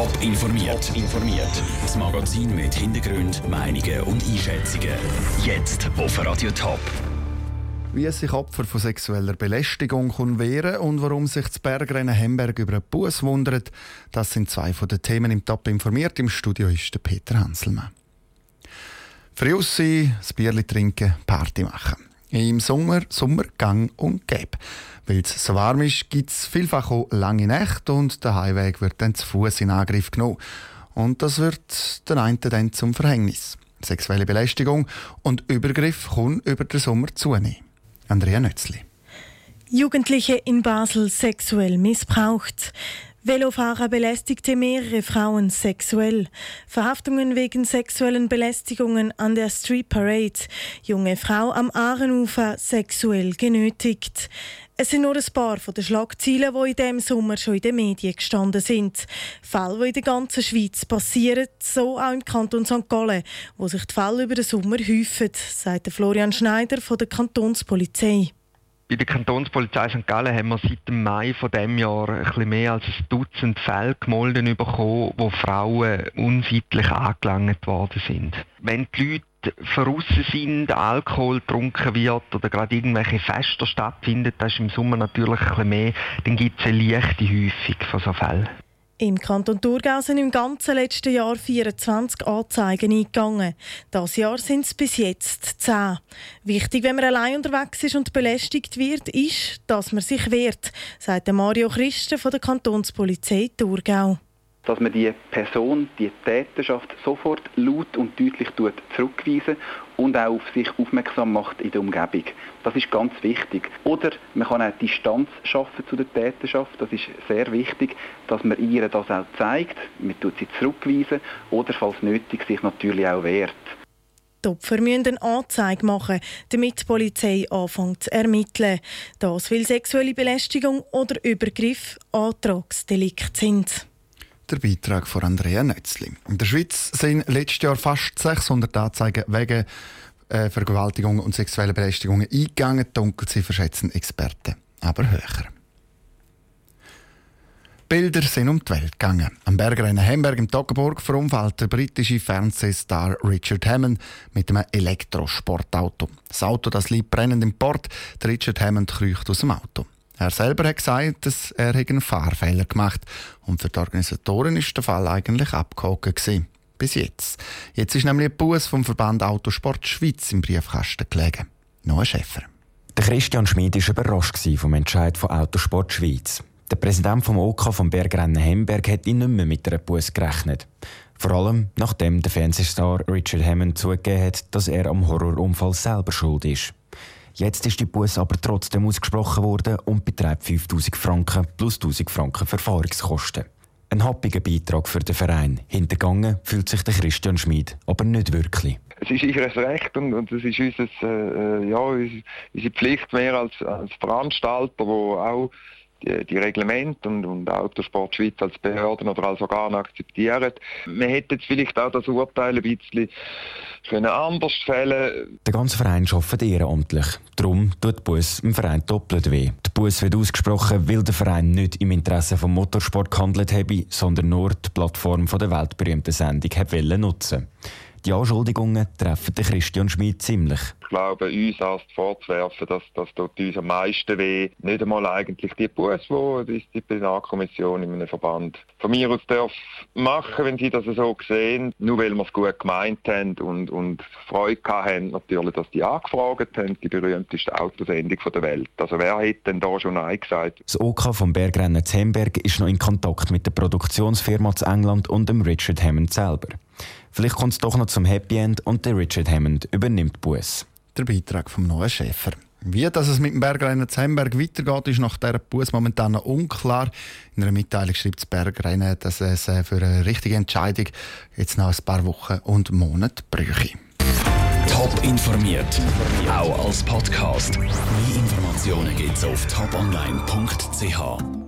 Top informiert. informiert. Das Magazin mit Hintergrund, Meinungen und Einschätzungen. Jetzt auf Radio Top. Wie sich Opfer von sexueller Belästigung wehren und warum sich das Bergrennen Hemberg über einen Bus wundert, das sind zwei von den Themen im Top informiert. Im Studio ist der Peter Hanselmann. Früh sein, das Bierli trinken, Party machen. Im Sommer, Sommer gang und gäbe. Weil es so warm ist, gibt es vielfach auch lange Nächte und der Heimweg wird dann zu Fuß in Angriff genommen. Und das wird den einen dann zum Verhängnis. Sexuelle Belästigung und Übergriff können über den Sommer zunehmen. Andrea Nötzli. Jugendliche in Basel sexuell missbraucht. Velofahrer belästigte mehrere Frauen sexuell. Verhaftungen wegen sexuellen Belästigungen an der Street Parade. Junge Frau am Aarenufer sexuell genötigt. Es sind nur ein paar von den Schlagzeilen, die in diesem Sommer schon in den Medien gestanden sind. Fälle, die in der ganzen Schweiz passieren, so auch im Kanton St. Gallen, wo sich die Fälle über den Sommer häufen, sagt Florian Schneider von der Kantonspolizei. Bei der Kantonspolizei St. Gallen haben wir seit dem Mai von dem Jahr ein mehr als ein Dutzend Fälle gemolden bekommen, wo Frauen unsittlich angelangt worden sind. Wenn die Leute verrissen sind, Alkohol getrunken wird oder gerade irgendwelche Feste stattfinden, das ist im Sommer natürlich ein mehr, dann gibt es eine leichte Häufung von solchen Fällen. Im Kanton Thurgau sind im ganzen letzten Jahr 24 Anzeigen eingegangen. Das Jahr sind es bis jetzt 10. Wichtig, wenn man allein unterwegs ist und belästigt wird, ist, dass man sich wehrt, sagt Mario Christen von der Kantonspolizei Thurgau dass man die Person, die Täterschaft sofort laut und deutlich zurückweisen und auch auf sich aufmerksam macht in der Umgebung. Das ist ganz wichtig. Oder man kann auch Distanz schaffen zu der Täterschaft. Das ist sehr wichtig, dass man ihr das auch zeigt. Man tut sie zurückweisen oder falls nötig sich natürlich auch wehrt. Die Opfer müssen eine Anzeige machen, damit die Polizei anfängt zu ermitteln. Das, weil sexuelle Belästigung oder Übergriff Antragsdelikt sind. Der Beitrag von Andrea Nötzli. In der Schweiz sind letztes Jahr fast 600 Anzeigen wegen äh, Vergewaltigung und sexuelle Belästigung eingegangen. Dunkel sie verschätzen Experten, aber höher. Bilder sind um die Welt gegangen. Am Bergrennen Hamburg im Toggenburg verunfallt der britische Fernsehstar Richard Hammond mit einem Elektrosportauto. Das Auto das liegt brennend im Port. Richard Hammond kriecht aus dem Auto. Er selber hat gesagt, dass er einen Fahrfehler gemacht und für die Organisatoren ist der Fall eigentlich abgehakt Bis jetzt. Jetzt ist nämlich ein Bus vom Verband Autosport Schweiz im Briefkasten gelegen. Ein Schäfer. Der Christian Schmid war überrascht vom Entscheid von Autosport Schweiz. Der Präsident vom OK vom Bergrennen Hemberg hat ihn nicht mehr mit einer Bus gerechnet. Vor allem, nachdem der Fernsehstar Richard Hammond zugegeben hat, dass er am Horrorunfall selber schuld ist. Jetzt ist die Buß aber trotzdem ausgesprochen worden und beträgt 5000 Franken plus 1000 Franken Verfahrungskosten. Ein happiger Beitrag für den Verein. Hintergangen fühlt sich der Christian Schmid aber nicht wirklich. Es ist ihr Recht und, und es ist unser, äh, ja, unsere Pflicht mehr als, als Veranstalter, wo auch die, die Reglemente und, und Autosport Schweiz als Behörden oder als Organ akzeptieren. Man hätte jetzt vielleicht auch das Urteil ein bisschen anders fällen Der ganze Verein arbeitet ehrenamtlich. Darum tut der Bus im Verein doppelt weh. Der Bus wird ausgesprochen, weil der Verein nicht im Interesse vom Motorsport gehandelt habe, sondern nur die Plattform der weltberühmten Sendung nutzen wollte. Die Anschuldigungen treffen den Christian Schmid ziemlich. Ich glaube, uns erst vorzuwerfen, dass das tut uns am meisten weh, nicht einmal eigentlich die Buß, die die Disziplinarkommission in einem Verband von mir aus darf machen, wenn sie das so sehen, nur weil wir es gut gemeint haben und, und Freude haben, natürlich, dass die angefragt haben, die berühmteste Autosendung der Welt. Also wer hätte denn da schon Nein gesagt? Das OK vom Bergrennen Zemberg ist noch in Kontakt mit der Produktionsfirma zu England und dem Richard Hammond selber. Vielleicht kommt es doch noch zum Happy End und der Richard Hammond übernimmt Buß. Der Beitrag vom neuen Schäfer. Wie dass es mit dem Bergrennen Zemberg weitergeht, ist nach dieser Buß momentan noch unklar. In einer Mitteilung schreibt das Bergrennen, dass es äh, für eine richtige Entscheidung jetzt noch ein paar Wochen und Monate bräuchte. Top informiert, auch als Podcast. Mehr Informationen gibt es auf toponline.ch.